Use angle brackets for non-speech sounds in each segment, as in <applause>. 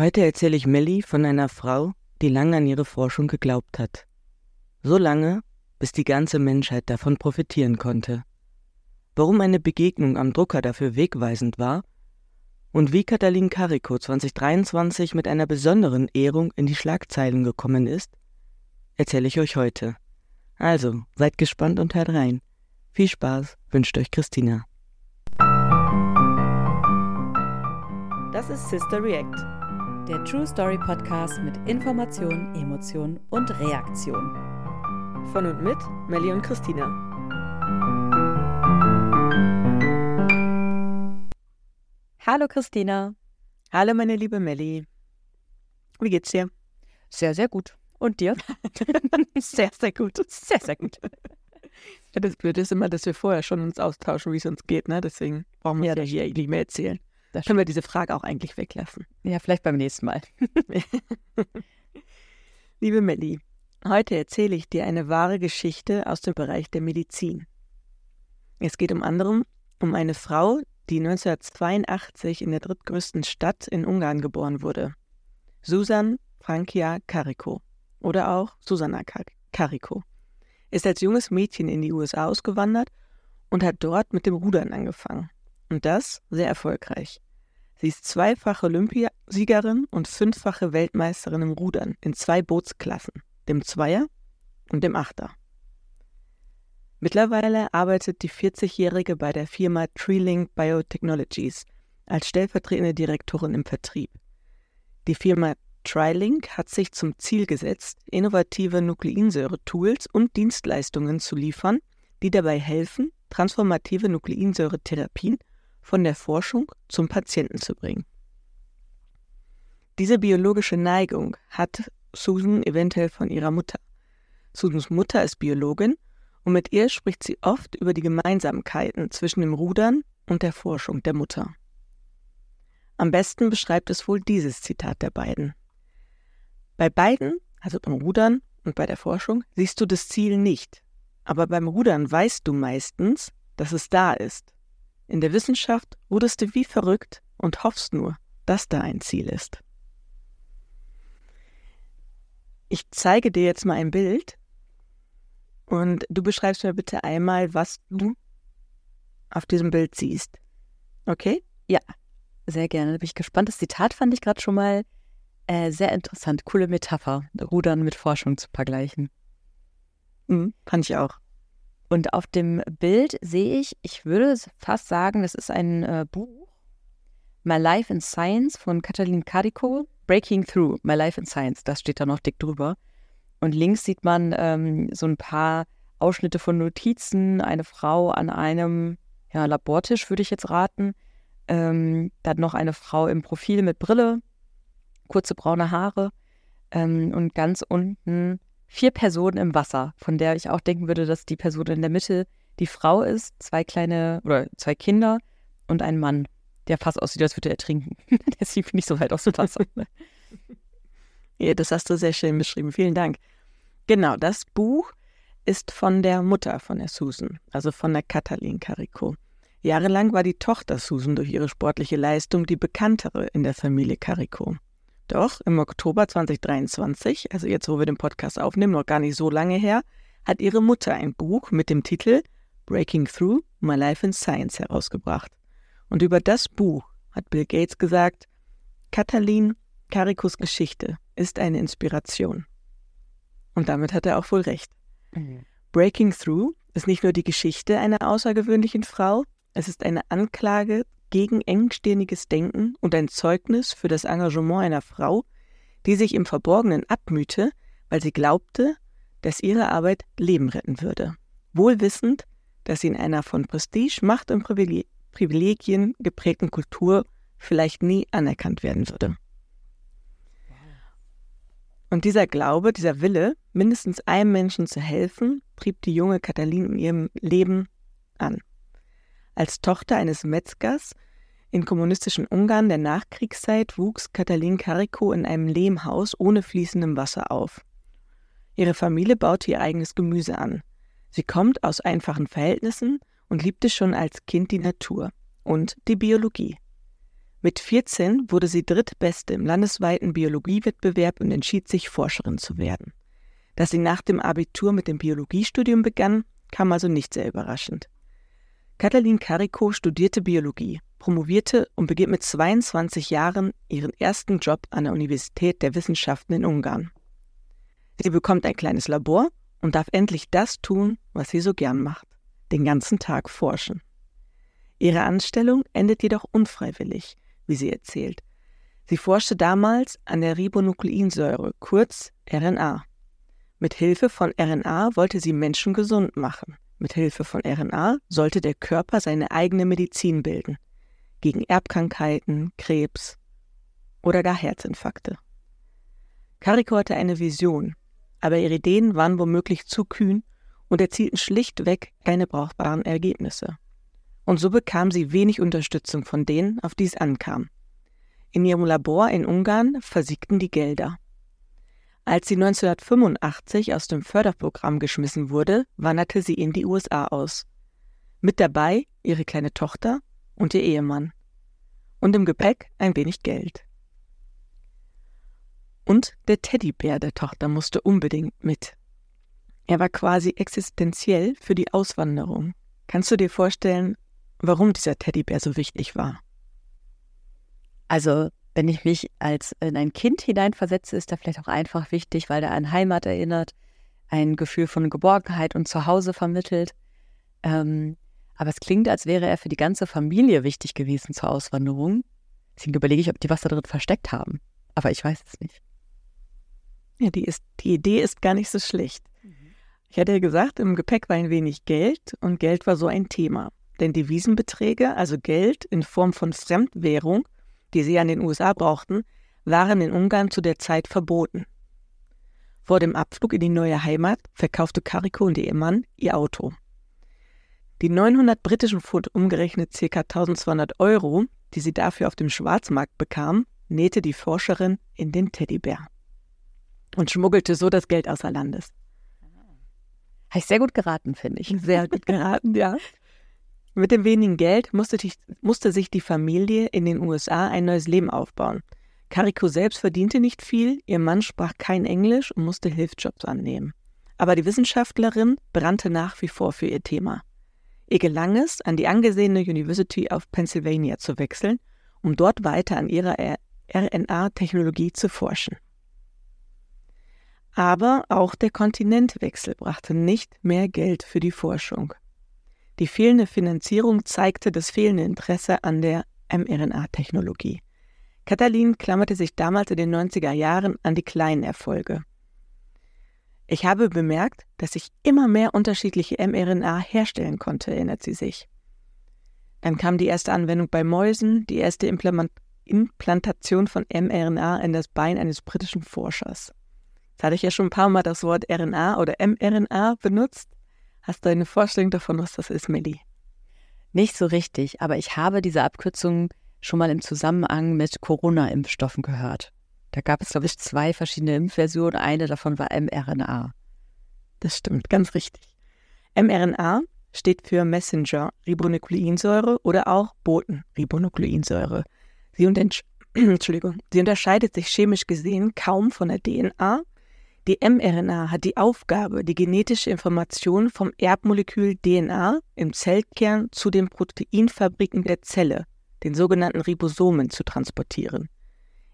Heute erzähle ich Melly von einer Frau, die lange an ihre Forschung geglaubt hat. So lange, bis die ganze Menschheit davon profitieren konnte. Warum eine Begegnung am Drucker dafür wegweisend war und wie Katalin Kariko 2023 mit einer besonderen Ehrung in die Schlagzeilen gekommen ist, erzähle ich euch heute. Also, seid gespannt und hört rein. Viel Spaß wünscht euch Christina. Das ist Sister React, der True Story Podcast mit Information, Emotion und Reaktion. Von und mit Melly und Christina. Hallo Christina. Hallo meine liebe Melly. Wie geht's dir? Sehr, sehr gut. Und dir? <laughs> sehr, sehr gut. Sehr, sehr gut. Ja, das Blöde ist immer, dass wir vorher schon uns austauschen, wie es uns geht, ne? Deswegen brauchen wir ja, ja hier nicht mehr erzählen. Das können wir diese Frage auch eigentlich weglassen. Ja, vielleicht beim nächsten Mal. <laughs> Liebe Melli, heute erzähle ich dir eine wahre Geschichte aus dem Bereich der Medizin. Es geht um anderem um eine Frau, die 1982 in der drittgrößten Stadt in Ungarn geboren wurde. Susan Frankia Kariko oder auch Susanna Kariko ist als junges Mädchen in die USA ausgewandert und hat dort mit dem Rudern angefangen. Und das sehr erfolgreich. Sie ist zweifache Olympiasiegerin und fünffache Weltmeisterin im Rudern in zwei Bootsklassen, dem Zweier und dem Achter. Mittlerweile arbeitet die 40-Jährige bei der Firma Treelink Biotechnologies als stellvertretende Direktorin im Vertrieb. Die Firma TriLink hat sich zum Ziel gesetzt, innovative Nukleinsäure-Tools und Dienstleistungen zu liefern, die dabei helfen, transformative Nukleinsäure-Therapien von der Forschung zum Patienten zu bringen. Diese biologische Neigung hat Susan eventuell von ihrer Mutter. Susans Mutter ist Biologin und mit ihr spricht sie oft über die Gemeinsamkeiten zwischen dem Rudern und der Forschung der Mutter. Am besten beschreibt es wohl dieses Zitat der beiden. Bei beiden, also beim Rudern und bei der Forschung, siehst du das Ziel nicht. Aber beim Rudern weißt du meistens, dass es da ist. In der Wissenschaft ruderst du wie verrückt und hoffst nur, dass da ein Ziel ist. Ich zeige dir jetzt mal ein Bild und du beschreibst mir bitte einmal, was du auf diesem Bild siehst. Okay? Ja, sehr gerne. Da bin ich gespannt. Das Zitat fand ich gerade schon mal äh, sehr interessant. Coole Metapher, Rudern mit Forschung zu vergleichen. Mhm, fand ich auch. Und auf dem Bild sehe ich, ich würde fast sagen, das ist ein äh, Buch, My Life in Science von Katalin Kariko, Breaking Through, My Life in Science, das steht da noch dick drüber. Und links sieht man ähm, so ein paar Ausschnitte von Notizen, eine Frau an einem ja, Labortisch, würde ich jetzt raten. Ähm, dann noch eine Frau im Profil mit Brille, kurze braune Haare ähm, und ganz unten vier Personen im Wasser, von der ich auch denken würde, dass die Person in der Mitte die Frau ist, zwei kleine oder zwei Kinder und ein Mann, der fast aussieht, als würde er ertrinken. <laughs> Deswegen finde ich so weit aus dem Wasser. <laughs> ja, das hast du sehr schön beschrieben. Vielen Dank. Genau, das Buch ist von der Mutter von der Susan, also von der Katalin Carico. Jahrelang war die Tochter Susan durch ihre sportliche Leistung die bekanntere in der Familie Carico. Doch im Oktober 2023, also jetzt, wo wir den Podcast aufnehmen, noch gar nicht so lange her, hat ihre Mutter ein Buch mit dem Titel Breaking Through My Life in Science herausgebracht. Und über das Buch hat Bill Gates gesagt, Katalin Karikos Geschichte ist eine Inspiration. Und damit hat er auch wohl recht. Mhm. Breaking Through ist nicht nur die Geschichte einer außergewöhnlichen Frau, es ist eine Anklage gegen engstirniges Denken und ein Zeugnis für das Engagement einer Frau, die sich im Verborgenen abmühte, weil sie glaubte, dass ihre Arbeit Leben retten würde, wohl wissend, dass sie in einer von Prestige, Macht und Privilegien geprägten Kultur vielleicht nie anerkannt werden würde. Und dieser Glaube, dieser Wille, mindestens einem Menschen zu helfen, trieb die junge Katalin in ihrem Leben an. Als Tochter eines Metzgers in kommunistischen Ungarn der Nachkriegszeit wuchs Katalin Kariko in einem Lehmhaus ohne fließendem Wasser auf. Ihre Familie baute ihr eigenes Gemüse an. Sie kommt aus einfachen Verhältnissen und liebte schon als Kind die Natur und die Biologie. Mit 14 wurde sie drittbeste im landesweiten Biologiewettbewerb und entschied sich, Forscherin zu werden. Dass sie nach dem Abitur mit dem Biologiestudium begann, kam also nicht sehr überraschend. Katalin Carico studierte Biologie, promovierte und beginnt mit 22 Jahren ihren ersten Job an der Universität der Wissenschaften in Ungarn. Sie bekommt ein kleines Labor und darf endlich das tun, was sie so gern macht, den ganzen Tag forschen. Ihre Anstellung endet jedoch unfreiwillig, wie sie erzählt. Sie forschte damals an der Ribonukleinsäure, kurz RNA. Mit Hilfe von RNA wollte sie Menschen gesund machen. Mit Hilfe von RNA sollte der Körper seine eigene Medizin bilden. Gegen Erbkrankheiten, Krebs oder gar Herzinfarkte. Kariko hatte eine Vision, aber ihre Ideen waren womöglich zu kühn und erzielten schlichtweg keine brauchbaren Ergebnisse. Und so bekam sie wenig Unterstützung von denen, auf die es ankam. In ihrem Labor in Ungarn versiegten die Gelder. Als sie 1985 aus dem Förderprogramm geschmissen wurde, wanderte sie in die USA aus. Mit dabei ihre kleine Tochter und ihr Ehemann. Und im Gepäck ein wenig Geld. Und der Teddybär der Tochter musste unbedingt mit. Er war quasi existenziell für die Auswanderung. Kannst du dir vorstellen, warum dieser Teddybär so wichtig war? Also wenn ich mich als in ein Kind hineinversetze, ist er vielleicht auch einfach wichtig, weil er an Heimat erinnert, ein Gefühl von Geborgenheit und Zuhause vermittelt. Ähm, aber es klingt, als wäre er für die ganze Familie wichtig gewesen zur Auswanderung. Deswegen überlege ich, ob die was da drin versteckt haben. Aber ich weiß es nicht. Ja, die, ist, die Idee ist gar nicht so schlecht. Mhm. Ich hatte ja gesagt, im Gepäck war ein wenig Geld und Geld war so ein Thema. Denn Devisenbeträge, also Geld in Form von Fremdwährung, die sie an den USA brauchten, waren in Ungarn zu der Zeit verboten. Vor dem Abflug in die neue Heimat verkaufte Kariko und ihr Ehemann ihr Auto. Die 900 britischen Pfund umgerechnet ca. 1200 Euro, die sie dafür auf dem Schwarzmarkt bekam, nähte die Forscherin in den Teddybär und schmuggelte so das Geld außer Landes. Habe ich sehr gut geraten, finde ich. Sehr gut geraten, ja. Mit dem wenigen Geld musste, die, musste, sich die Familie in den USA ein neues Leben aufbauen. Kariko selbst verdiente nicht viel, ihr Mann sprach kein Englisch und musste Hilfsjobs annehmen. Aber die Wissenschaftlerin brannte nach wie vor für ihr Thema. Ihr gelang es, an die angesehene University of Pennsylvania zu wechseln, um dort weiter an ihrer RNA-Technologie zu forschen. Aber auch der Kontinentwechsel brachte nicht mehr Geld für die Forschung. Die fehlende Finanzierung zeigte das fehlende Interesse an der mRNA-Technologie. Katalin klammerte sich damals in den 90er Jahren an die kleinen Erfolge. Ich habe bemerkt, dass ich immer mehr unterschiedliche mRNA herstellen konnte, erinnert sie sich. Dann kam die erste Anwendung bei Mäusen, die erste Implantation von mRNA in das Bein eines britischen Forschers. Jetzt hatte ich ja schon ein paar Mal das Wort RNA oder mRNA benutzt. Hast du eine Vorstellung davon, was das ist, Melli? Nicht so richtig, aber ich habe diese Abkürzung schon mal im Zusammenhang mit Corona-Impfstoffen gehört. Da gab es, glaube ich, zwei verschiedene Impfversionen. Eine davon war mRNA. Das stimmt, ganz richtig. mRNA steht für Messenger-Ribonukleinsäure oder auch Boten-Ribonukleinsäure. Sie, <clears throat> Sie unterscheidet sich chemisch gesehen kaum von der DNA die mRNA hat die Aufgabe, die genetische Information vom Erbmolekül DNA im Zellkern zu den Proteinfabriken der Zelle, den sogenannten Ribosomen, zu transportieren.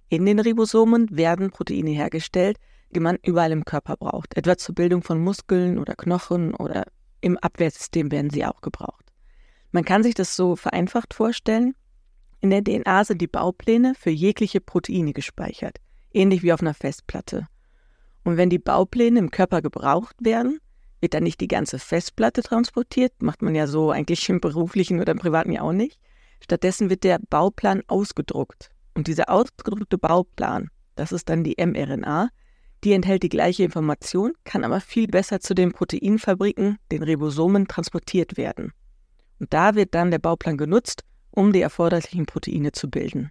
In den Ribosomen werden Proteine hergestellt, die man überall im Körper braucht, etwa zur Bildung von Muskeln oder Knochen oder im Abwehrsystem werden sie auch gebraucht. Man kann sich das so vereinfacht vorstellen. In der DNA sind die Baupläne für jegliche Proteine gespeichert, ähnlich wie auf einer Festplatte. Und wenn die Baupläne im Körper gebraucht werden, wird dann nicht die ganze Festplatte transportiert, macht man ja so eigentlich im beruflichen oder im privaten ja auch nicht. Stattdessen wird der Bauplan ausgedruckt. Und dieser ausgedruckte Bauplan, das ist dann die mRNA, die enthält die gleiche Information, kann aber viel besser zu den Proteinfabriken, den Ribosomen, transportiert werden. Und da wird dann der Bauplan genutzt, um die erforderlichen Proteine zu bilden.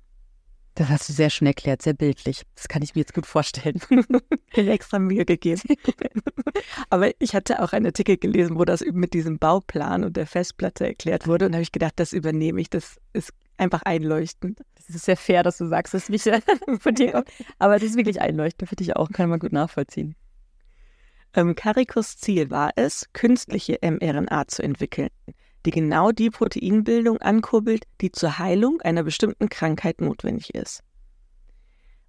Das hast du sehr schön erklärt, sehr bildlich. Das kann ich mir jetzt gut vorstellen. <laughs> extra Mühe gegeben. Aber ich hatte auch einen Artikel gelesen, wo das mit diesem Bauplan und der Festplatte erklärt wurde. Und da habe ich gedacht, das übernehme ich. Das ist einfach einleuchtend. Das ist sehr fair, dass du sagst, dass mich von dir kommt. Aber das ist wirklich einleuchtend, finde ich auch. Kann man gut nachvollziehen. Ähm, Karikos Ziel war es, künstliche mRNA zu entwickeln, die genau die Proteinbildung ankurbelt, die zur Heilung einer bestimmten Krankheit notwendig ist.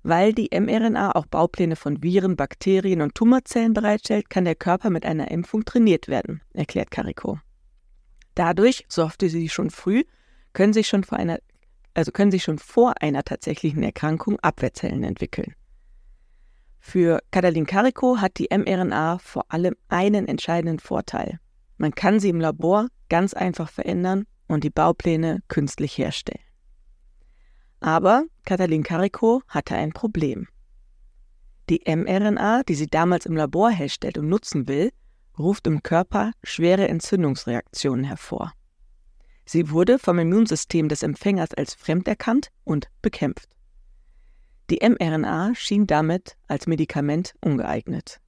Weil die mRNA auch Baupläne von Viren, Bakterien und Tumorzellen bereitstellt, kann der Körper mit einer Impfung trainiert werden, erklärt Carico. Dadurch, so hoffte sie schon früh, können sich schon vor einer, also können sich schon vor einer tatsächlichen Erkrankung Abwehrzellen entwickeln. Für Katalin Carico hat die mRNA vor allem einen entscheidenden Vorteil. Man kann sie im Labor ganz einfach verändern und die Baupläne künstlich herstellen. Aber Katalin Carico hatte ein Problem. Die mRNA, die sie damals im Labor herstellt und nutzen will, ruft im Körper schwere Entzündungsreaktionen hervor. Sie wurde vom Immunsystem des Empfängers als fremd erkannt und bekämpft. Die mRNA schien damit als Medikament ungeeignet.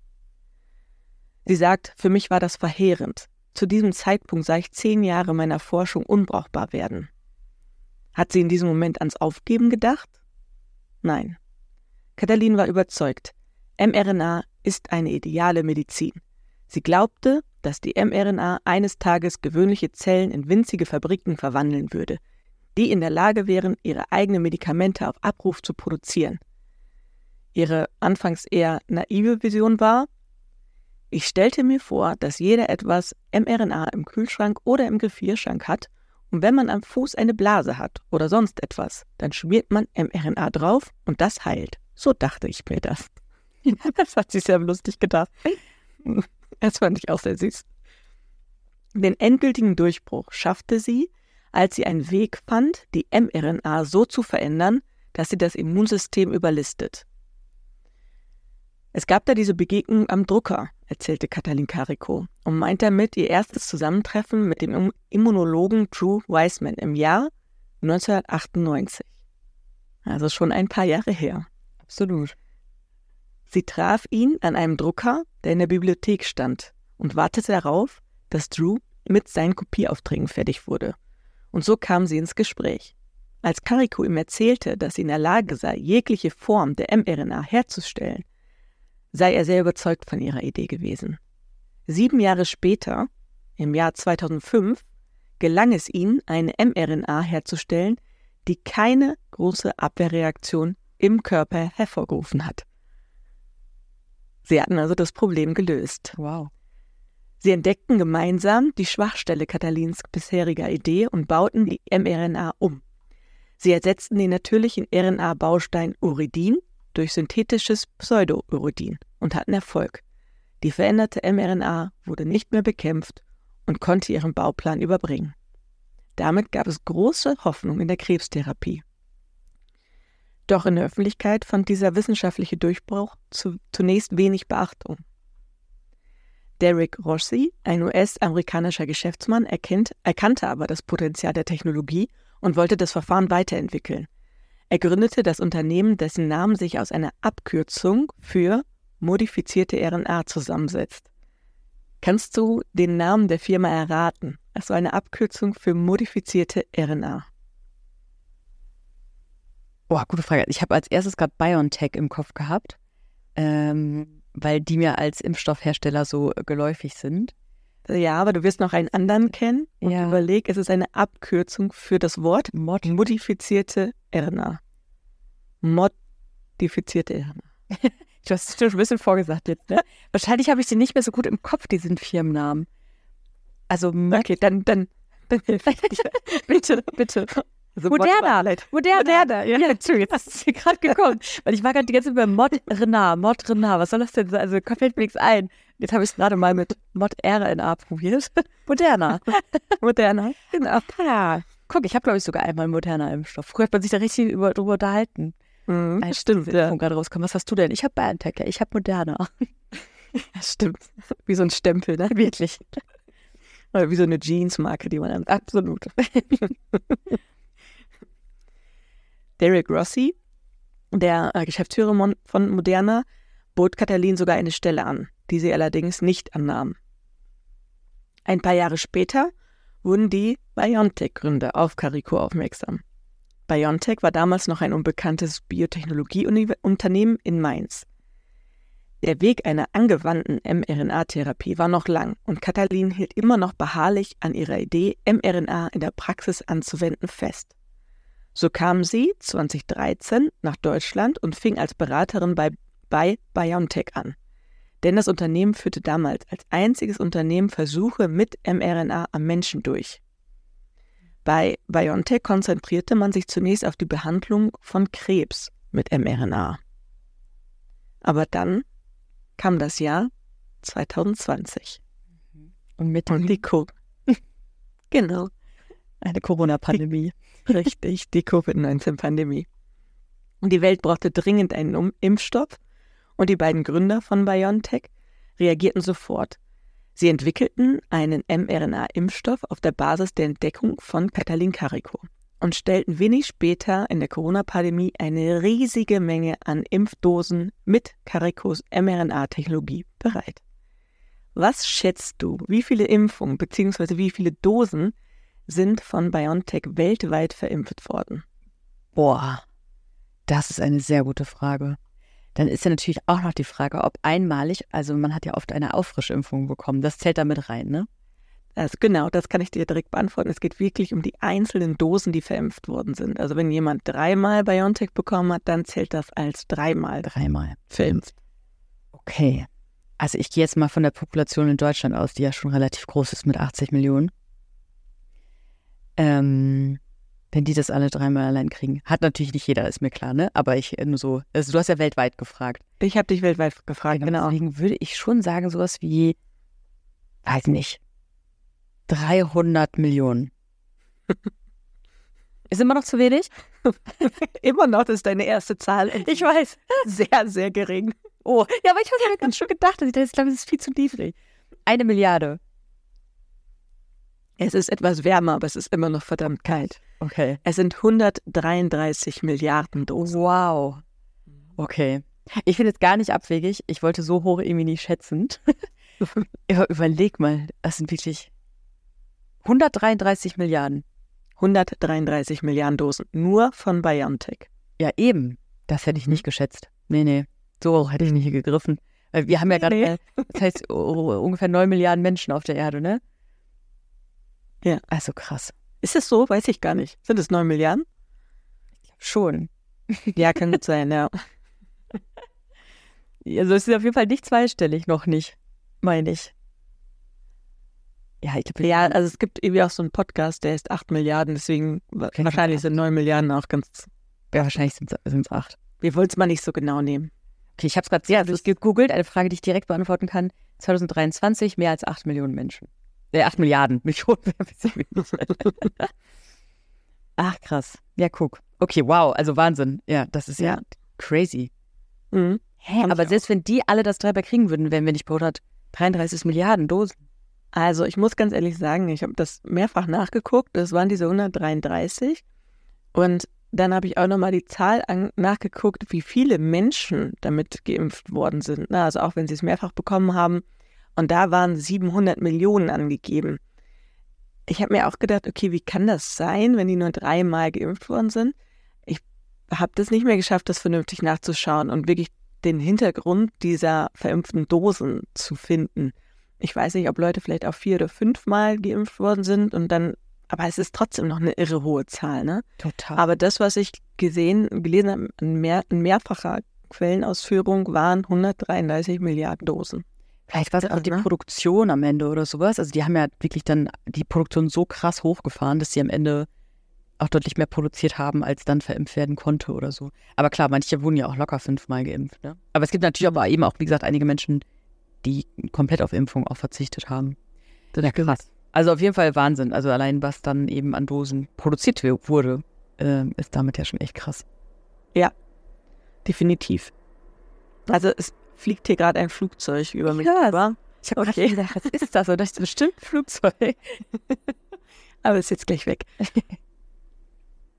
Sie sagt, für mich war das verheerend. Zu diesem Zeitpunkt sah ich zehn Jahre meiner Forschung unbrauchbar werden. Hat sie in diesem Moment ans Aufgeben gedacht? Nein. Katalin war überzeugt, mRNA ist eine ideale Medizin. Sie glaubte, dass die mRNA eines Tages gewöhnliche Zellen in winzige Fabriken verwandeln würde, die in der Lage wären, ihre eigenen Medikamente auf Abruf zu produzieren. Ihre anfangs eher naive Vision war, ich stellte mir vor, dass jeder etwas mRNA im Kühlschrank oder im Gefrierschrank hat und wenn man am Fuß eine Blase hat oder sonst etwas, dann schmiert man mRNA drauf und das heilt. So dachte ich mir das. <laughs> das hat sie sehr lustig gedacht. Das fand ich auch sehr süß. Den endgültigen Durchbruch schaffte sie, als sie einen Weg fand, die mRNA so zu verändern, dass sie das Immunsystem überlistet. Es gab da diese Begegnung am Drucker, erzählte Katalin Carico und meint damit ihr erstes Zusammentreffen mit dem Immunologen Drew Weissman im Jahr 1998. Also schon ein paar Jahre her. Absolut. Sie traf ihn an einem Drucker, der in der Bibliothek stand, und wartete darauf, dass Drew mit seinen Kopieaufträgen fertig wurde. Und so kam sie ins Gespräch. Als Carico ihm erzählte, dass sie in der Lage sei, jegliche Form der mRNA herzustellen, sei er sehr überzeugt von ihrer Idee gewesen. Sieben Jahre später, im Jahr 2005, gelang es ihnen, eine mRNA herzustellen, die keine große Abwehrreaktion im Körper hervorgerufen hat. Sie hatten also das Problem gelöst. Wow. Sie entdeckten gemeinsam die Schwachstelle Katalins bisheriger Idee und bauten die mRNA um. Sie ersetzten den natürlichen RNA-Baustein Uridin durch synthetisches Pseudouridin und hatten Erfolg. Die veränderte mRNA wurde nicht mehr bekämpft und konnte ihren Bauplan überbringen. Damit gab es große Hoffnung in der Krebstherapie. Doch in der Öffentlichkeit fand dieser wissenschaftliche Durchbruch zu, zunächst wenig Beachtung. Derek Rossi, ein US-amerikanischer Geschäftsmann, erkennt, erkannte aber das Potenzial der Technologie und wollte das Verfahren weiterentwickeln. Er gründete das Unternehmen, dessen Name sich aus einer Abkürzung für modifizierte RNA zusammensetzt. Kannst du den Namen der Firma erraten? War eine Abkürzung für modifizierte RNA. Boah, gute Frage. Ich habe als erstes gerade BioNTech im Kopf gehabt, ähm, weil die mir als Impfstoffhersteller so geläufig sind. Ja, aber du wirst noch einen anderen kennen und Ja. überleg, es ist eine Abkürzung für das Wort Mod. modifizierte RNA. Modifizierte RNA. <laughs> Du hast schon ein bisschen vorgesagt jetzt, ne? <laughs> Wahrscheinlich habe ich sie nicht mehr so gut im Kopf, diesen Firmennamen. Also. Okay, dann, dann, <laughs> bitte, bitte. Also Moderna. Mod- Moderna. Moderna, ja. ja. Entschuldigung, jetzt ist es mir gerade gekommen. Weil ich war gerade die ganze Zeit bei Mod Renard, Mod Renard. Was soll das denn sein? Also fällt mir nichts ein. Jetzt habe ich es gerade mal mit Mod RNA probiert. <laughs> Moderna. Moderna. <laughs> Genau. Ja. Guck, ich habe, glaube ich, sogar einmal einen moderner Impfstoff. Früher hat man sich da richtig über, drüber unterhalten. Mhm, Als stimmt, ja. Gerade rauskam. Was hast du denn? Ich habe BioNTech, ja. Ich habe Moderna. <laughs> ja. Stimmt. Wie so ein Stempel, ne? Wirklich. Oder wie so eine Jeans-Marke, die man dann. Absolut. Derek Rossi, der äh, Geschäftsführer von Moderna, bot Katalin sogar eine Stelle an, die sie allerdings nicht annahm. Ein paar Jahre später wurden die BioNTech-Gründer auf Carico aufmerksam. BioNTech war damals noch ein unbekanntes Biotechnologieunternehmen in Mainz. Der Weg einer angewandten mRNA-Therapie war noch lang und Katalin hielt immer noch beharrlich an ihrer Idee, mRNA in der Praxis anzuwenden, fest. So kam sie 2013 nach Deutschland und fing als Beraterin bei, bei BioNTech an. Denn das Unternehmen führte damals als einziges Unternehmen Versuche mit mRNA am Menschen durch. Bei BioNTech konzentrierte man sich zunächst auf die Behandlung von Krebs mit mRNA. Aber dann kam das Jahr 2020. Und mit Und die Co <laughs> Genau. Eine Corona-Pandemie. <laughs> Richtig, die Covid-19-Pandemie. Und die Welt brauchte dringend einen um Impfstoff und die beiden Gründer von BioNTech reagierten sofort. Sie entwickelten einen mRNA-Impfstoff auf der Basis der Entdeckung von Katalin Kariko und stellten wenig später in der Corona-Pandemie eine riesige Menge an Impfdosen mit Karikos mRNA-Technologie bereit. Was schätzt du, wie viele Impfungen bzw. wie viele Dosen sind von BioNTech weltweit verimpft worden? Boah, das ist eine sehr gute Frage. Dann ist ja natürlich auch noch die Frage, ob einmalig, also man hat ja oft eine Auffrischimpfung bekommen, das zählt da mit rein, ne? Also genau, das kann ich dir direkt beantworten. Es geht wirklich um die einzelnen Dosen, die verimpft worden sind. Also wenn jemand dreimal BioNTech bekommen hat, dann zählt das als dreimal Dreimal. verimpft. Okay. Also ich gehe jetzt mal von der Population in Deutschland aus, die ja schon relativ groß ist mit 80 Millionen. Ähm, wenn die das alle dreimal allein kriegen. Hat natürlich nicht jeder, ist mir klar, ne? Aber ich äh, nur so, also du hast ja weltweit gefragt. Ich habe dich weltweit gefragt, genau. Deswegen würde ich schon sagen, sowas wie, weiß nicht, 300 Millionen. <laughs> ist immer noch zu wenig? <laughs> Immer noch, das ist deine erste Zahl. Ich weiß. Sehr, sehr gering. Oh, ja, aber ich habe mir ganz schon gedacht, dass ich das, glaube, das ist viel zu niedrig. Eine Milliarde. Es ist etwas wärmer, aber es ist immer noch verdammt kalt. Okay. Es sind 133 Milliarden Dosen. Wow. Okay. Ich finde es gar nicht abwegig. Ich wollte so hoch irgendwie nicht schätzen. <laughs> Aber überleg mal, das sind wirklich 133 Milliarden. 133 Milliarden Dosen. Nur von BioNTech. Ja, eben. Das hätte ich nicht geschätzt. Nee, nee. So hoch hätte ich nicht gegriffen. Weil Wir haben ja gerade, Nee. äh, das heißt, oh, ungefähr 9 Milliarden Menschen auf der Erde, ne? Ja. Also krass. Ist es so? Weiß ich gar nicht. Sind es 9 Milliarden? Schon. <laughs> Ja, kann gut sein, ja. Also es ist auf jeden Fall nicht zweistellig, noch nicht, meine ich. Ja, ich glaube, Ja, also es gibt irgendwie auch so einen Podcast, der ist 8 Milliarden, deswegen Okay, wahrscheinlich sind 9 Milliarden auch ganz. ja, wahrscheinlich sind es acht. Wir wollten es mal nicht so genau nehmen. Okay, ich habe es gerade sehr gegoogelt, eine Frage, die ich direkt beantworten kann. 2023 mehr als 8 Millionen Menschen. Äh, 8 Milliarden. <laughs> Millionen wäre ein bisschen wenig. <laughs> Ach, krass. Ja, guck. Okay, wow, also Wahnsinn. Ja, das ist ja, Ja. crazy. Mhm. Hä, Fand aber selbst wenn die alle das dreimal kriegen würden, wären wir nicht bei 133 Milliarden Dosen. Also ich muss ganz ehrlich sagen, ich habe das mehrfach nachgeguckt. Das waren diese 133. Und dann habe ich auch nochmal die Zahl an, nachgeguckt, wie viele Menschen damit geimpft worden sind. Na, also auch wenn sie es mehrfach bekommen haben. Und da waren 700 Millionen angegeben. Ich habe mir auch gedacht, okay, wie kann das sein, wenn die nur dreimal geimpft worden sind? Ich habe das nicht mehr geschafft, das vernünftig nachzuschauen und wirklich den Hintergrund dieser verimpften Dosen zu finden. Ich weiß nicht, ob Leute vielleicht auch vier oder fünfmal geimpft worden sind und dann, aber es ist trotzdem noch eine irre hohe Zahl, ne? Total. Aber das, was ich gesehen, gelesen habe, in, mehr, in mehrfacher Quellenausführung, waren 133 Milliarden Dosen. Vielleicht war es auch die ne? Produktion am Ende oder sowas. Also die haben ja wirklich dann die Produktion so krass hochgefahren, dass sie am Ende auch deutlich mehr produziert haben, als dann verimpft werden konnte oder so. Aber klar, manche wurden ja auch locker fünfmal geimpft. Ne? Aber es gibt natürlich aber eben auch, wie gesagt, einige Menschen, die komplett auf Impfung auch verzichtet haben. Das Ja, krass. Also auf jeden Fall Wahnsinn. Also allein, was dann eben an Dosen produziert wurde, äh, ist damit ja schon echt krass. Definitiv. Also es fliegt hier gerade ein Flugzeug über mich Ja, rüber. Ich habe Okay. gedacht, was ist das? Und das ist bestimmt ein Flugzeug. <laughs> Aber ist jetzt gleich weg.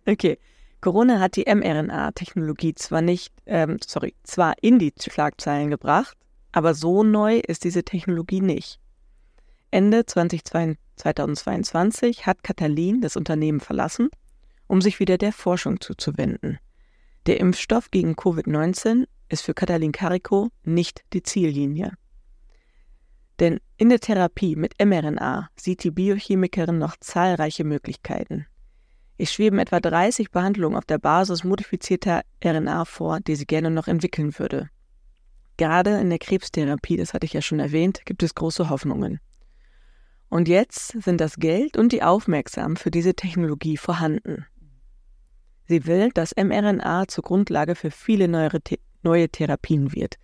okay. Corona hat die mRNA-Technologie zwar nicht, ähm, sorry, zwar in die Schlagzeilen gebracht, aber so neu ist diese Technologie nicht. Ende 2022 2022 hat Catalin das Unternehmen verlassen um sich wieder der Forschung zuzuwenden. Der Impfstoff gegen Covid-19 ist für Katalin Kariko nicht die Ziellinie. Denn in der Therapie mit mRNA sieht die Biochemikerin noch zahlreiche Möglichkeiten. Es schweben etwa 30 Behandlungen auf der Basis modifizierter RNA vor, die sie gerne noch entwickeln würde. Gerade in der Krebstherapie, das hatte ich ja schon erwähnt, gibt es große Hoffnungen. Und jetzt sind das Geld und die Aufmerksamkeit für diese Technologie vorhanden. Sie will, dass mRNA zur Grundlage für viele neuere, neue Therapien wird.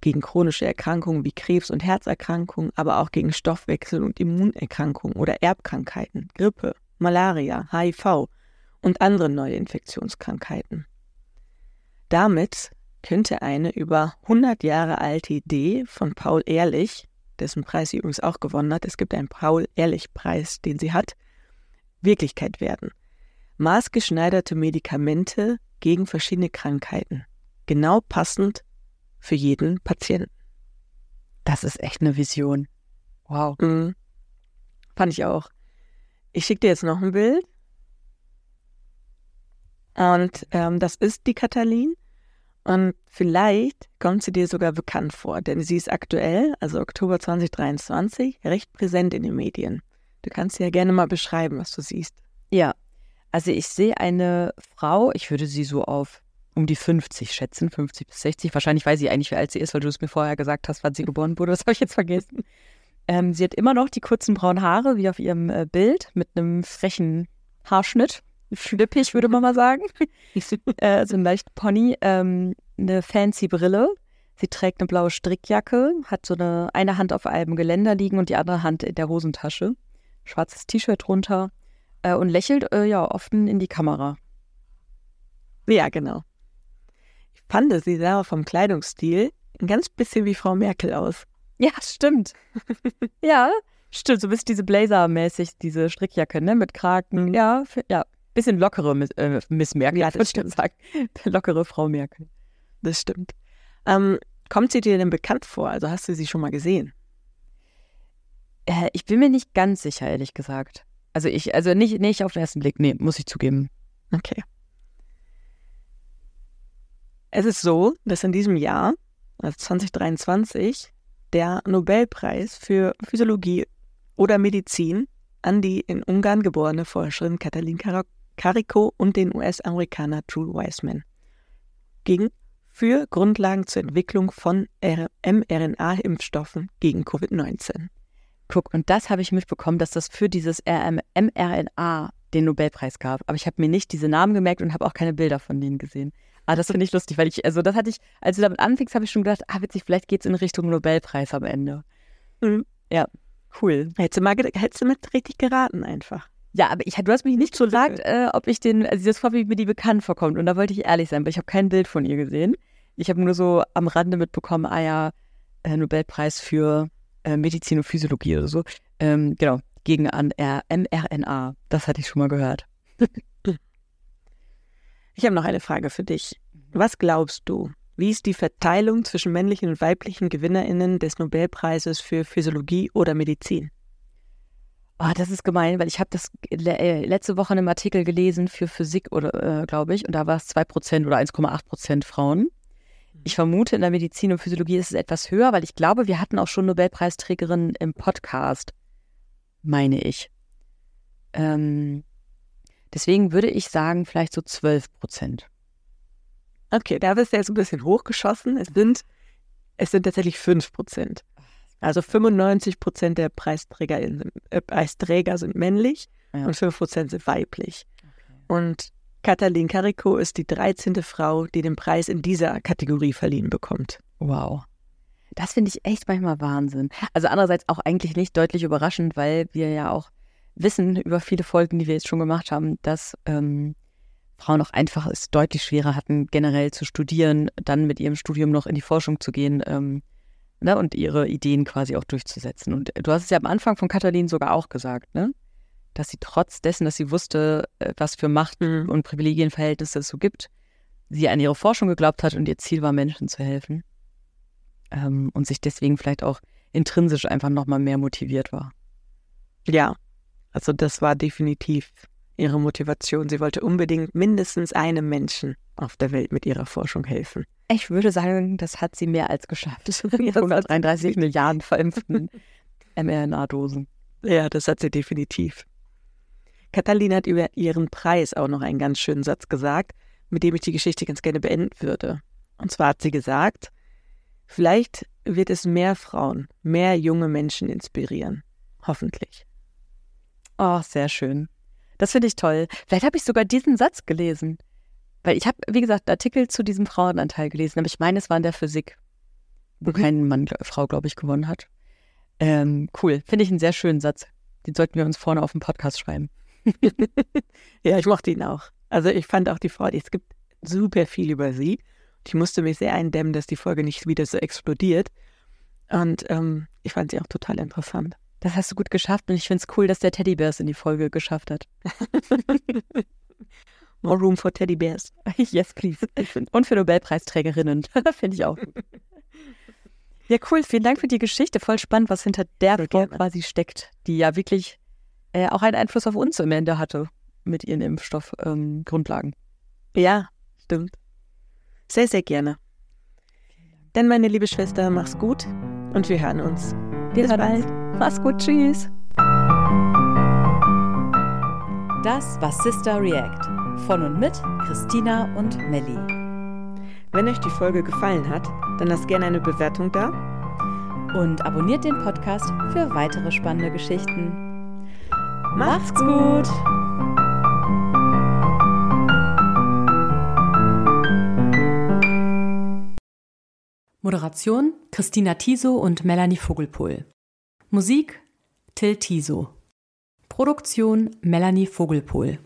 Gegen chronische Erkrankungen wie Krebs und Herzerkrankungen, aber auch gegen Stoffwechsel- und Immunerkrankungen oder Erbkrankheiten, Grippe, Malaria, HIV und andere neue Infektionskrankheiten. Damit könnte eine über 100 Jahre alte Idee von Paul Ehrlich, dessen Preis sie übrigens auch gewonnen hat, es gibt einen Paul-Ehrlich-Preis, den sie hat, Wirklichkeit werden maßgeschneiderte Medikamente gegen verschiedene Krankheiten, genau passend für jeden Patienten. Das ist echt eine Vision. Wow. Mhm. Fand ich auch. Ich schicke dir jetzt noch ein Bild. Und ähm, das ist die Katalin. Und vielleicht kommt sie dir sogar bekannt vor, denn sie ist aktuell, also Oktober 2023, recht präsent in den Medien. Du kannst ja gerne mal beschreiben, was du siehst. Ja, also ich sehe eine Frau, ich würde sie so auf um die 50 schätzen, 50 bis 60. Wahrscheinlich weiß sie eigentlich, wie alt sie ist, weil du es mir vorher gesagt hast, wann sie geboren wurde. <laughs> Das habe ich jetzt vergessen. Ähm, sie hat immer noch die kurzen braunen Haare, wie auf ihrem äh, Bild, mit einem frechen Haarschnitt. Flippig, würde man mal sagen. <laughs> äh, also ein leicht Pony. Ähm, eine fancy Brille. Sie trägt eine blaue Strickjacke, hat so eine, eine Hand auf einem Geländer liegen und die andere Hand in der Hosentasche. Schwarzes T-Shirt drunter äh, und lächelt äh, ja offen in die Kamera. Ja, genau. Ich fand, sie sah vom Kleidungsstil ein ganz bisschen wie Frau Merkel aus. Ja, stimmt. <laughs> ja, stimmt. So ein bisschen diese Blazer-mäßig, diese Strickjacke, ne, mit Kraken. Mhm. Ja, ja. Bisschen lockere Miss, äh, Miss Merkel, ja, das stimmt. sagen. <laughs> Lockere Frau Merkel. Das stimmt. Ähm, kommt sie dir denn bekannt vor? Also hast du sie schon mal gesehen? Äh, ich bin mir nicht ganz sicher, ehrlich gesagt. Also ich, also nicht, nicht auf den ersten Blick, nee, muss ich zugeben. Okay. Es ist so, dass in diesem Jahr, also 2023, der Nobelpreis für Physiologie oder Medizin an die in Ungarn geborene Forscherin Katalin Kariko und den US-Amerikaner Drew Weissman ging für Grundlagen zur Entwicklung von mRNA-Impfstoffen gegen Covid-19. Guck, und das habe ich mitbekommen, dass das für dieses mRNA den Nobelpreis gab. Aber ich habe mir nicht diese Namen gemerkt und habe auch keine Bilder von denen gesehen. Aber das finde ich lustig, weil ich, also das hatte ich, als du damit anfingst, habe ich schon gedacht, ah, witzig, vielleicht geht es in Richtung Nobelpreis am Ende. Mhm. Ja, cool. Hättest du mal hättest du mit richtig geraten einfach. Ja, aber ich, du hast mich nicht gefragt, äh, ob ich den, also das war, wie mir die bekannt vorkommt. Und da wollte ich ehrlich sein, weil ich habe kein Bild von ihr gesehen. Ich habe nur so am Rande mitbekommen, ah ja, äh, Nobelpreis für äh, Medizin und Physiologie oder so. Ähm, genau, gegen an mRNA. Das hatte ich schon mal gehört. <laughs> ich habe noch eine Frage für dich. Was glaubst du? Wie ist die Verteilung zwischen männlichen und weiblichen GewinnerInnen des Nobelpreises für Physiologie oder Medizin? Oh, das ist gemein, weil ich habe das äh, letzte Woche in einem Artikel gelesen für Physik oder äh, glaube ich, und da war es 2% oder 1,8% Frauen. Ich vermute, in der Medizin und Physiologie ist es etwas höher, weil ich glaube, wir hatten auch schon Nobelpreisträgerinnen im Podcast, meine ich. Ähm, deswegen würde ich sagen, vielleicht so 12 Prozent. Okay, da bist du jetzt ein bisschen hochgeschossen. Es sind, es sind tatsächlich 5 Prozent. Also 95 Prozent der Preisträger, äh, Preisträger sind männlich ja. und 5 Prozent sind weiblich. Okay. Und Katalin Kariko ist die 13. Frau, die den Preis in dieser Kategorie verliehen bekommt. Wow. Das finde ich echt manchmal Wahnsinn. Also andererseits auch eigentlich nicht deutlich überraschend, weil wir ja auch wissen über viele Folgen, die wir jetzt schon gemacht haben, dass ähm, Frauen auch einfach es deutlich schwerer hatten, generell zu studieren, dann mit ihrem Studium noch in die Forschung zu gehen ähm, ne, und ihre Ideen quasi auch durchzusetzen. Und du hast es ja am Anfang von Katalin sogar auch gesagt, ne? Dass sie trotz dessen, dass sie wusste, äh, was für Macht mhm. und Privilegienverhältnisse es so gibt, sie an ihre Forschung geglaubt hat und ihr Ziel war, Menschen zu helfen. Ähm, und sich deswegen vielleicht auch intrinsisch einfach nochmal mehr motiviert war. Ja, also das war definitiv ihre Motivation. Sie wollte unbedingt mindestens einem Menschen auf der Welt mit ihrer Forschung helfen. Ich würde sagen, das hat sie mehr als geschafft. 133 Milliarden verimpften <laughs> mRNA-Dosen. Ja, das hat sie definitiv. Katalin hat über ihren Preis auch noch einen ganz schönen Satz gesagt, mit dem ich die Geschichte ganz gerne beenden würde. Und zwar hat sie gesagt, vielleicht wird es mehr Frauen, mehr junge Menschen inspirieren. Hoffentlich. Oh, sehr schön. Das finde ich toll. Vielleicht habe ich sogar diesen Satz gelesen. Weil ich habe, wie gesagt, Artikel zu diesem Frauenanteil gelesen, aber ich meine, es war in der Physik, wo mhm. kein Mann, Frau, glaube ich, gewonnen hat. Ähm, cool. Finde ich einen sehr schönen Satz. Den sollten wir uns vorne auf dem Podcast schreiben. <laughs> ja, ich mochte ihn auch. Also ich fand auch die Frau, es gibt super viel über sie. Ich musste mich sehr eindämmen, dass die Folge nicht wieder so explodiert. Und ähm, ich fand sie auch total interessant. Das hast du gut geschafft und ich finde es cool, dass der Teddybär es in die Folge geschafft hat. <laughs> More room for Teddybärs. <laughs> Yes, please. Und für Nobelpreisträgerinnen. finde ich auch gut. Ja, cool. Vielen Dank für die Geschichte. Voll spannend, was hinter der Frau quasi steckt, die ja wirklich äh, auch einen Einfluss auf uns am Ende hatte mit ihren Impfstoffgrundlagen. Ähm, ja, stimmt. Sehr, sehr gerne. Denn meine liebe Schwester, mach's gut und wir hören uns. Bis bald. Mach's gut. Tschüss. Das war Sister React von und mit Christina und Melli. Wenn euch die Folge gefallen hat, dann lasst gerne eine Bewertung da. Und abonniert den Podcast für weitere spannende Geschichten. Macht's gut! Moderation Christina Tiso und Melanie Vogelpohl. Musik Till Tiso. Produktion Melanie Vogelpohl.